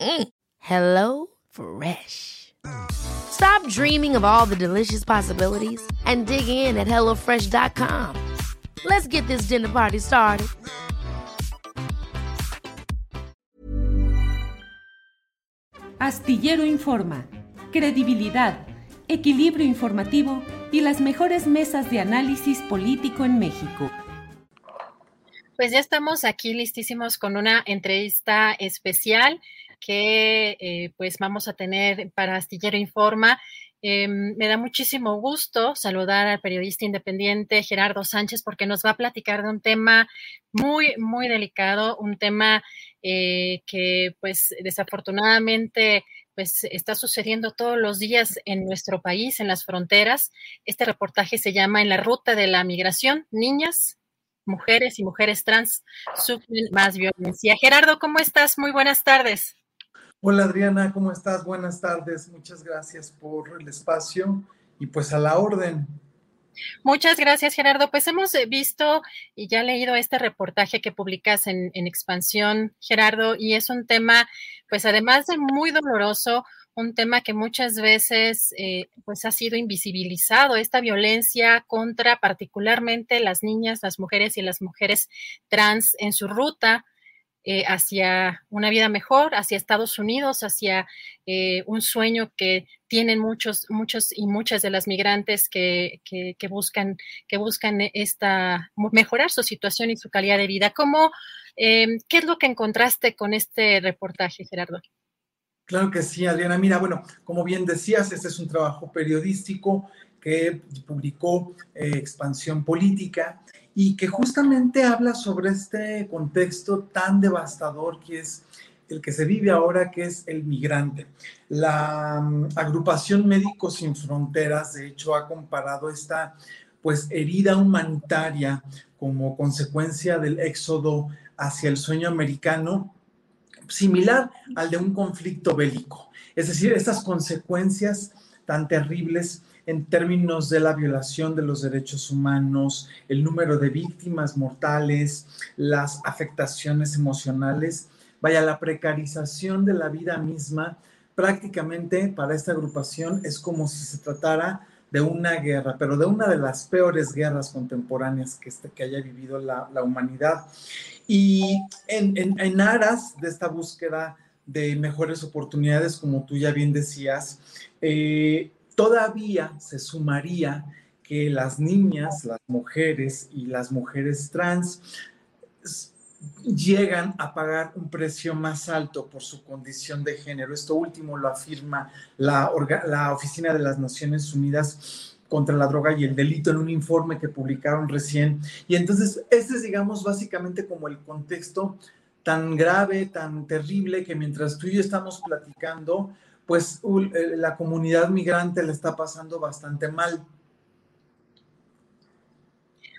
Mm. Hello Fresh. Stop dreaming of all the delicious possibilities and dig in at HelloFresh.com. Let's get this dinner party started. Astillero Informa, credibilidad, equilibrio informativo y las mejores mesas de análisis político en México. Pues ya estamos aquí listísimos con una entrevista especial que eh, pues vamos a tener para Astillero Informa. Em, me da muchísimo gusto saludar al periodista independiente Gerardo Sánchez porque nos va a platicar de un tema muy, muy delicado, un tema eh, que pues desafortunadamente pues está sucediendo todos los días en nuestro país, en las fronteras. Este reportaje se llama En la ruta de la migración, niñas, mujeres y mujeres trans sufren más violencia. Gerardo, ¿cómo estás? Muy buenas tardes. Hola Adriana, ¿cómo estás? Buenas tardes, muchas gracias por el espacio y pues a la orden. Muchas gracias, Gerardo. Pues hemos eh, visto y ya leído este reportaje que publicas en, Expansión, Gerardo, y es un tema, pues además de muy doloroso, un tema que muchas veces eh, pues ha sido invisibilizado, esta violencia contra particularmente las niñas, las mujeres y las mujeres trans en su ruta eh, hacia una vida mejor, hacia Estados Unidos, hacia eh, un sueño que tienen muchos, muchos y muchas de las migrantes que, buscan, que buscan esta, mejorar su situación y su calidad de vida. ¿Cómo, em, ¿Qué es lo que encontraste con este reportaje, Gerardo? Claro que sí, Adriana. Mira, bueno, como bien decías, este es un trabajo periodístico que publicó eh, Expansión Política y que justamente habla sobre este contexto tan devastador que es el que se vive ahora, que es el migrante. La mm, agrupación Médicos Sin Fronteras, de hecho, ha comparado esta pues herida humanitaria como consecuencia del éxodo hacia el sueño americano, similar al de un conflicto bélico. Es decir, estas consecuencias tan terribles en términos de la violación de los derechos humanos, el número de víctimas mortales, las afectaciones emocionales, vaya, la precarización de la vida misma, prácticamente para esta agrupación es como si se tratara de una guerra, pero de una de las peores guerras contemporáneas que, este, que haya vivido la, humanidad. Y en, aras de esta búsqueda de mejores oportunidades, como tú ya bien decías, eh, Todavía se sumaría que las niñas, las mujeres y las mujeres trans llegan a pagar un precio más alto por su condición de género. Esto último lo afirma la, Oficina de las Naciones Unidas contra la Droga y el Delito en un informe que publicaron recién. Y entonces, este es, digamos, básicamente como el contexto tan grave, tan terrible, que mientras tú y yo estamos platicando, pues eh, la comunidad migrante le está pasando bastante mal.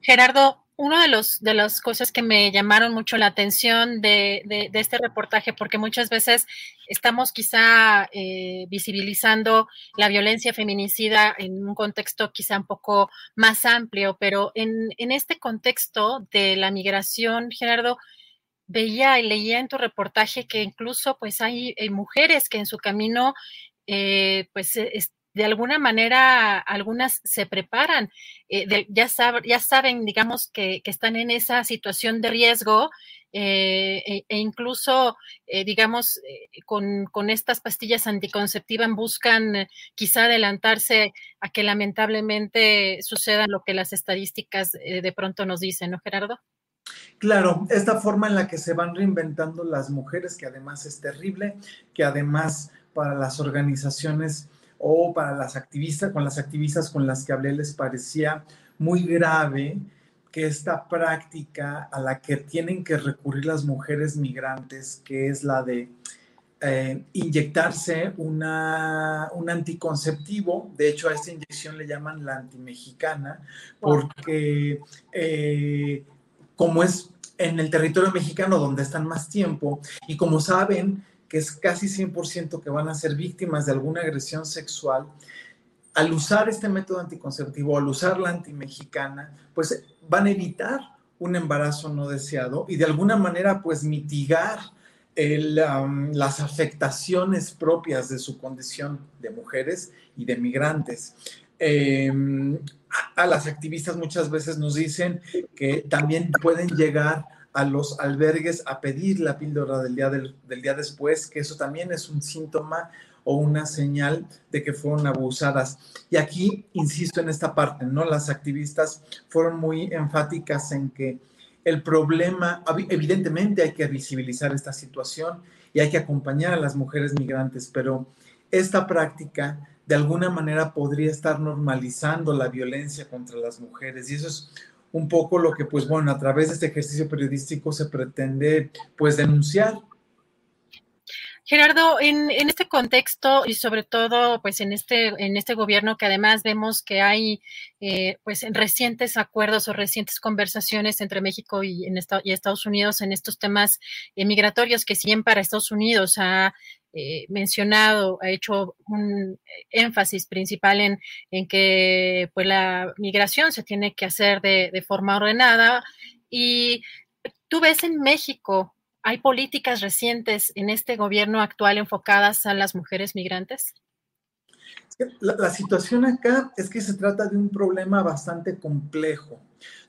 Gerardo, una de, de las cosas que me llamaron mucho la atención de, este reportaje, porque muchas veces estamos quizá eh, visibilizando la violencia feminicida en un contexto quizá un poco más amplio, pero en, en este contexto de la migración, Gerardo, veía y leía en tu reportaje que incluso pues hay, eh, mujeres que en su camino eh, pues e, de alguna manera algunas se preparan, eh, ya, ya saben digamos que, están en esa situación de riesgo eh, e, e, incluso, eh, digamos, con, con, estas pastillas anticonceptivas buscan quizá adelantarse a que lamentablemente suceda lo que las estadísticas de pronto nos dicen, ¿no, Gerardo? Claro, esta forma en la que se van reinventando las mujeres, que además es terrible, que además para las organizaciones o para las activistas, con las activistas con las que hablé les parecía muy grave que esta práctica a la que tienen que recurrir las mujeres migrantes, que es la de eh, inyectarse una, un anticonceptivo, de hecho a esta inyección le llaman la antimexicana, porque eh, como es en el territorio mexicano donde están más tiempo y como saben que es casi 100% que van a ser víctimas de alguna agresión sexual, al usar este método anticonceptivo, al usar la antimexicana, pues van a evitar un embarazo no deseado y de alguna manera pues mitigar las afectaciones propias de su condición de mujeres y de migrantes. Em, a, las activistas muchas veces nos dicen que también pueden llegar a los albergues a pedir la píldora del día, del, día después, que eso también es un síntoma o una señal de que fueron abusadas. Y aquí insisto en esta parte, ¿no? Las activistas fueron muy enfáticas en que el problema, evidentemente hay que visibilizar esta situación y hay que acompañar a las mujeres migrantes, pero esta práctica de alguna manera podría estar normalizando la violencia contra las mujeres y eso es un poco lo que, pues bueno, a través de este ejercicio periodístico se pretende, pues, denunciar. Gerardo, en, este contexto y sobre todo, pues, en este, en este gobierno que además vemos que hay, eh, pues, recientes acuerdos o recientes conversaciones entre México y, en y Estados Unidos en estos temas migratorios que siguen para Estados Unidos ha eh, mencionado, ha hecho un énfasis principal en, en, que pues, la migración se tiene que hacer de, de forma ordenada. Y tú ves en México, ¿hay políticas recientes en este gobierno actual enfocadas a las mujeres migrantes? La, la, situación acá es que se trata de un problema bastante complejo,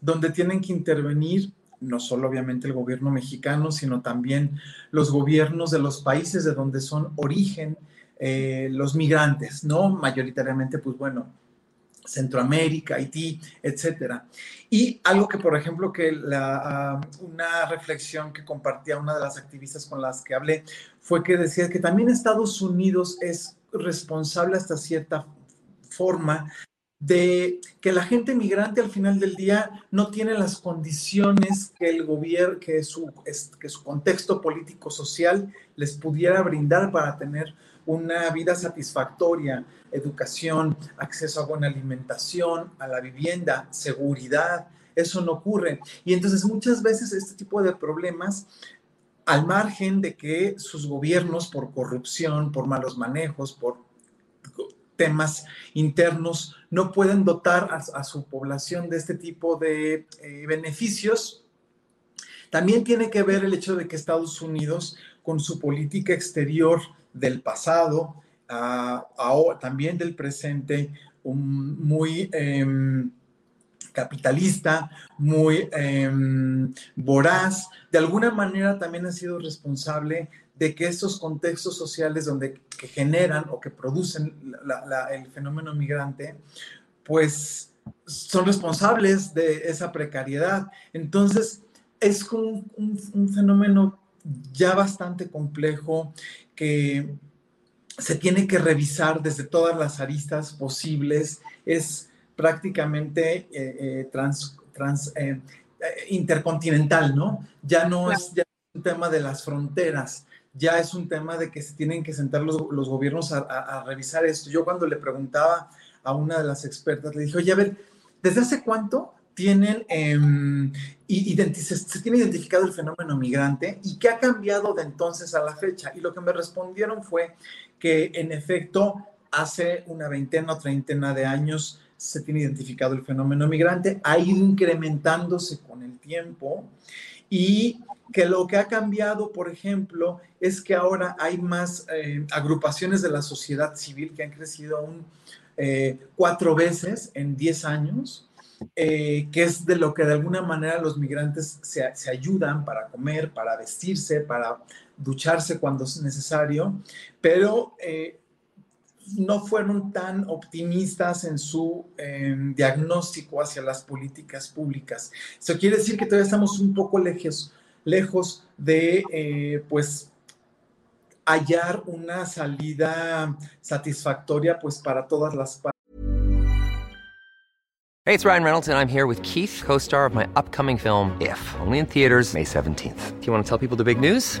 donde tienen que intervenir no solo obviamente el gobierno mexicano, sino también los gobiernos de los países de donde son origen eh, los migrantes, ¿no? Mayoritariamente, pues bueno, Centroamérica, Haití, etcétera. Y algo que, por ejemplo, que la, ah, una reflexión que compartía una de las activistas con las que hablé fue que decía que también Estados Unidos es responsable hasta cierta forma de que la gente migrante al final del día no tiene las condiciones que el gobierno, que su, que su contexto político social les pudiera brindar para tener una vida satisfactoria, educación, acceso a buena alimentación, a la vivienda, seguridad. Eso no ocurre. Y entonces muchas veces este tipo de problemas al margen de que sus gobiernos por corrupción, por malos manejos, por temas internos no pueden dotar a, su población de este tipo de eh, beneficios. También tiene que ver el hecho de que Estados Unidos, con su política exterior del pasado, también del presente, muy em, capitalista, muy em, voraz, de alguna manera también ha sido responsable de que estos contextos sociales donde que generan o que producen el fenómeno migrante, pues son responsables de esa precariedad. Entonces, es un, un, fenómeno ya bastante complejo que se tiene que revisar desde todas las aristas posibles. Es prácticamente eh, eh, trans, trans eh, intercontinental, ¿no? Ya no es ya un tema de las fronteras, ya es un tema de que se tienen que sentar los, gobiernos a, revisar esto. Yo cuando le preguntaba a una de las expertas, le dije, oye, a ver, ¿desde hace cuánto tienen, eh, se, tiene identificado el fenómeno migrante y qué ha cambiado de entonces a la fecha? Y lo que me respondieron fue que en efecto hace una veintena o treintena de años se tiene identificado el fenómeno migrante, ha ido incrementándose con el tiempo y que lo que ha cambiado, por ejemplo, es que ahora hay más eh, agrupaciones de la sociedad civil que han crecido aún eh, cuatro veces en diez años eh, que es de lo que de alguna manera los migrantes se, ayudan para comer, para vestirse, para ducharse cuando es necesario, pero no fueron tan optimistas en su em, diagnóstico hacia las políticas públicas. Eso quiere decir que todavía estamos un poco lejos, lejos de, eh, pues, hallar una salida satisfactoria, pues, para todas las partes. Hey, it's Ryan Reynolds, and I'm here with Keith, co-star of my upcoming film, If, only in theaters May 17th. Do you want to tell people the big news?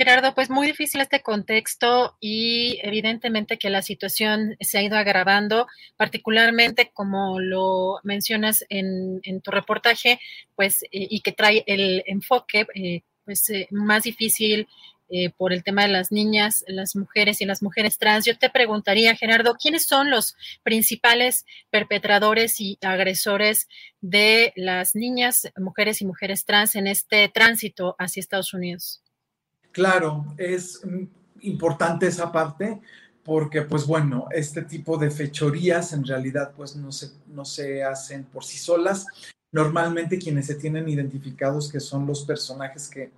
Gerardo, pues muy difícil este contexto y evidentemente que la situación se ha ido agravando, particularmente como lo mencionas en, tu reportaje, pues y que trae el enfoque eh, pues eh, más difícil eh, por el tema de las niñas, las mujeres y las mujeres trans. Yo te preguntaría, Gerardo, ¿quiénes son los principales perpetradores y agresores de las niñas, mujeres y mujeres trans en este tránsito hacia Estados Unidos? Claro, es importante esa parte porque pues bueno, este tipo de fechorías en realidad pues no se, no se hacen por sí solas. Normalmente quienes se tienen identificados que son los personajes que,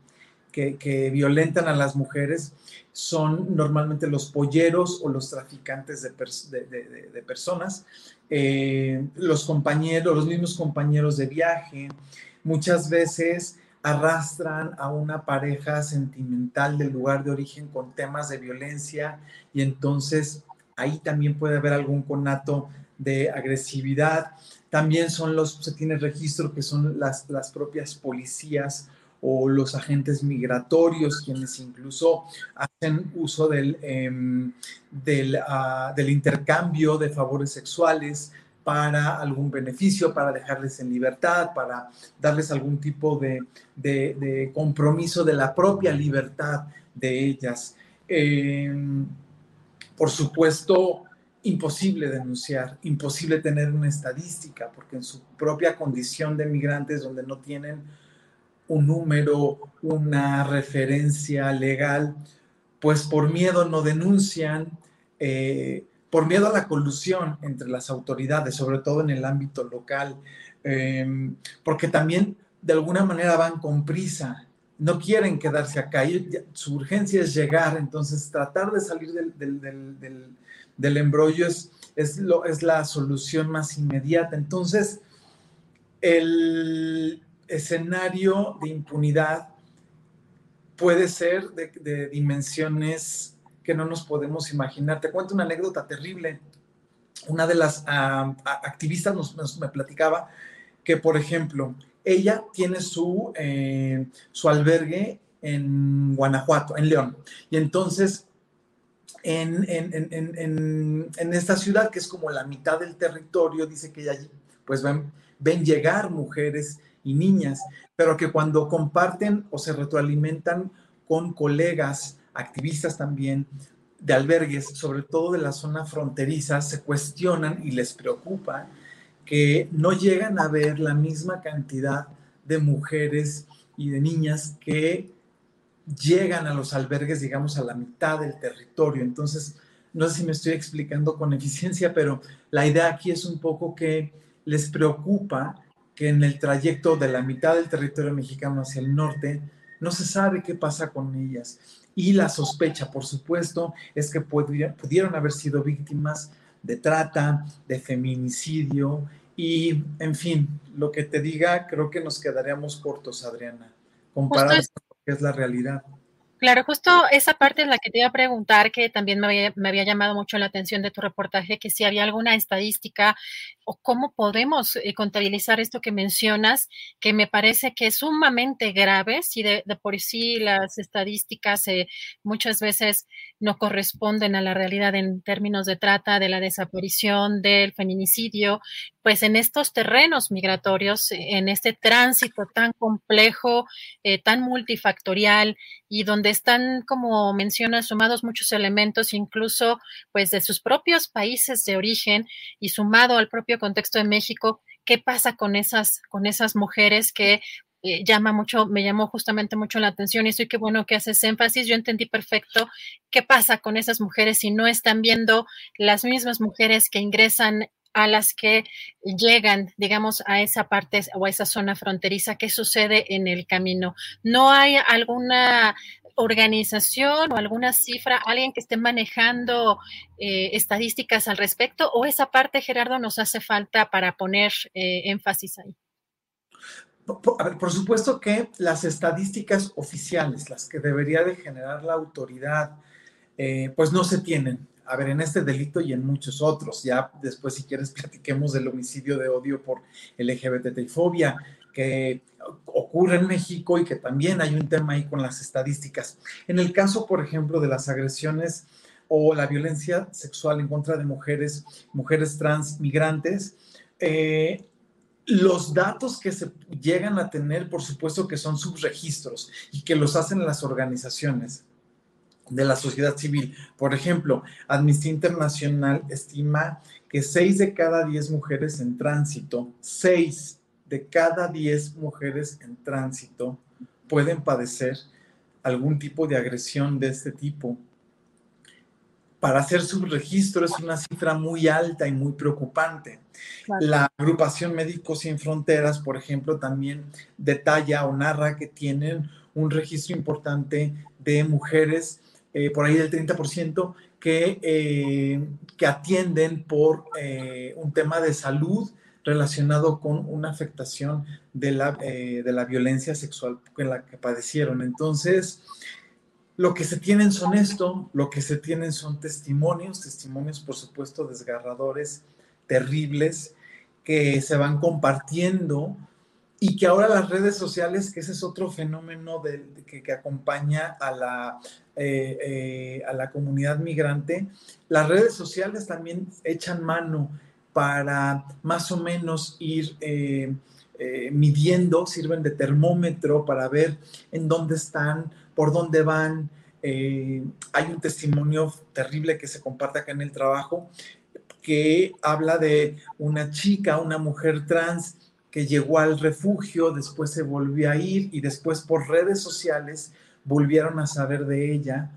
que, violentan a las mujeres son normalmente los polleros o los traficantes de, personas, eh, los compañeros, los mismos compañeros de viaje, muchas veces arrastran a una pareja sentimental del lugar de origen con temas de violencia y entonces ahí también puede haber algún conato de agresividad. También son los, se tiene registro que son las, las propias policías o los agentes migratorios quienes incluso hacen uso del, em, ah, del intercambio de favores sexuales para algún beneficio, para dejarles en libertad, para darles algún tipo de, compromiso de la propia libertad de ellas. Em, por supuesto, imposible denunciar, imposible tener una estadística, porque en su propia condición de migrantes, donde no tienen un número, una referencia legal, pues por miedo no denuncian. Eh, por miedo a la colusión entre las autoridades, sobre todo en el ámbito local, em, porque también de alguna manera van con prisa, no quieren quedarse acá, su urgencia es llegar, entonces tratar de salir del, embrollo es, es, lo, es la solución más inmediata. Entonces, el escenario de impunidad puede ser de dimensiones que no nos podemos imaginar. Te cuento una anécdota terrible. Una de las activistas nos, me platicaba que, por ejemplo, ella tiene su, eh, su albergue en Guanajuato, en León. Y entonces, en, en, esta ciudad, que es como la mitad del territorio, dice que ella, pues ven, ven llegar mujeres y niñas, pero que cuando comparten o se retroalimentan con colegas activistas también de albergues, sobre todo de la zona fronteriza, se cuestionan y les preocupa que no llegan a ver la misma cantidad de mujeres y de niñas que llegan a los albergues, digamos, a la mitad del territorio. Entonces, no sé si me estoy explicando con eficiencia, pero la idea aquí es un poco que les preocupa que en el trayecto de la mitad del territorio mexicano hacia el norte, no se sabe qué pasa con ellas. Y la sospecha, por supuesto, es que pudieron haber sido víctimas de trata, de feminicidio Y, en fin, lo que te diga, creo que nos quedaríamos cortos, Adriana, comparado con lo que es la realidad. Claro, justo esa parte es la que te iba a preguntar, que también me había, me había, llamado mucho la atención de tu reportaje, que si había alguna estadística o cómo podemos eh, contabilizar esto que mencionas, que me parece que es sumamente grave, si de, por sí las estadísticas eh, muchas veces no corresponden a la realidad en términos de trata, de la desaparición, del feminicidio, pues en estos terrenos migratorios, en este tránsito tan complejo, eh, tan multifactorial y donde están, como menciona, sumados muchos elementos, incluso pues de sus propios países de origen y sumado al propio contexto de México, ¿qué pasa con esas, con esas mujeres que eh, llama mucho, me llamó justamente mucho la atención y estoy qué bueno que haces énfasis. Yo entendí perfecto qué pasa con esas mujeres si no están viendo las mismas mujeres que ingresan a las que llegan, digamos, a esa parte o a esa zona fronteriza, ¿qué sucede en el camino? ¿No hay alguna organización o alguna cifra, alguien que esté manejando eh, estadísticas al respecto? ¿O esa parte, Gerardo, nos hace falta para poner eh, énfasis ahí? Ver, por supuesto que las estadísticas oficiales, las que debería de generar la autoridad, eh, pues no se tienen a ver, en este delito y en muchos otros. Ya después, si quieres, platiquemos del homicidio de odio por LGBTI-fobia que ocurre en México y que también hay un tema ahí con las estadísticas. En el caso, por ejemplo, de las agresiones o la violencia sexual en contra de mujeres, mujeres trans migrantes, eh, los datos que se llegan a tener, por supuesto que son subregistros y que los hacen las organizaciones de la sociedad civil. Por ejemplo, Amnistía Internacional estima que 6 de cada 10 mujeres en tránsito, 6 de cada 10 mujeres en tránsito pueden padecer algún tipo de agresión de este tipo. Para hacer subregistro es una cifra muy alta y muy preocupante. La agrupación Médicos Sin Fronteras, por ejemplo, también detalla o narra que tienen un registro importante de mujeres eh, por ahí del 30%, que, eh, que atienden por eh, un tema de salud relacionado con una afectación de la, de la violencia sexual en la que padecieron. Entonces, lo que se tienen son esto, lo que se tienen son testimonios, testimonios por supuesto desgarradores, terribles, que se van compartiendo y que ahora las redes sociales, que ese es otro fenómeno que, acompaña a la, eh, eh, a la comunidad migrante, las redes sociales también echan mano para más o menos ir eh, midiendo, sirven de termómetro para ver en dónde están, por dónde van. hay un testimonio terrible que se comparte acá en el trabajo que habla de una chica, una mujer trans, que llegó al refugio, después se volvió a ir y después por redes sociales volvieron a saber de ella,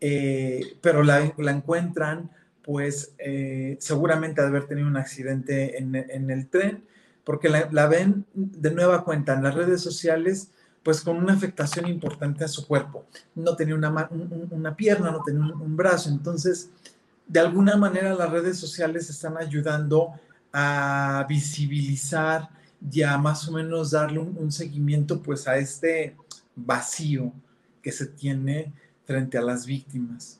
eh, pero la, encuentran pues eh, seguramente haber tenido un accidente en, el tren, porque la, ven de nueva cuenta en las redes sociales pues con una afectación importante a su cuerpo. No tenía una, una pierna, no tenía un, un brazo, entonces de alguna manera las redes sociales están ayudando a visibilizar, ya más o menos darle un, seguimiento pues a este vacío que se tiene frente a las víctimas.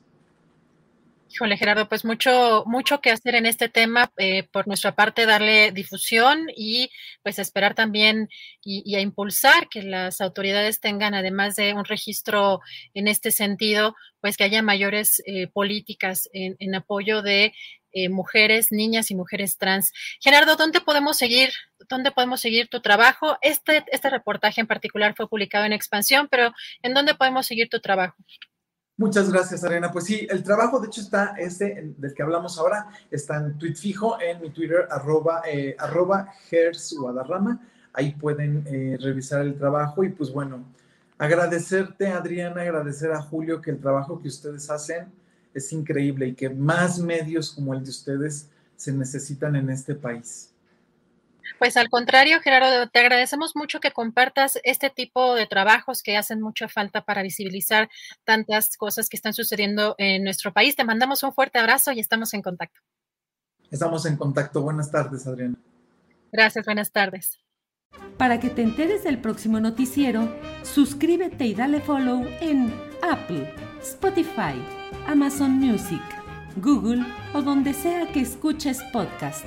Híjole, Gerardo, pues mucho, mucho que hacer en este tema. Eh, por nuestra parte, darle difusión y pues esperar también y, a impulsar que las autoridades tengan, además de un registro en este sentido, pues que haya mayores eh, políticas en, apoyo de eh, mujeres, niñas y mujeres trans. Gerardo, ¿dónde podemos seguir? ¿Dónde podemos seguir tu trabajo? Este, este reportaje en particular fue publicado en Expansión, pero ¿en dónde podemos seguir tu trabajo? Muchas gracias, Arena. Pues sí, el trabajo, de hecho, está este del que hablamos ahora, está en tweet fijo, en mi Twitter, arroba, eh, arroba Guadarrama. Ahí pueden eh, revisar el trabajo y pues bueno, agradecerte, Adriana, agradecer a Julio que el trabajo que ustedes hacen es increíble y que más medios como el de ustedes se necesitan en este país. Pues al contrario, Gerardo, te agradecemos mucho que compartas este tipo de trabajos que hacen mucha falta para visibilizar tantas cosas que están sucediendo en nuestro país. Te mandamos un fuerte abrazo y estamos en contacto. Estamos en contacto. Buenas tardes, Adriana. Gracias, buenas tardes. Para que te enteres del próximo noticiero, suscríbete y dale follow en Apple, Spotify, Amazon Music, Google o donde sea que escuches podcast.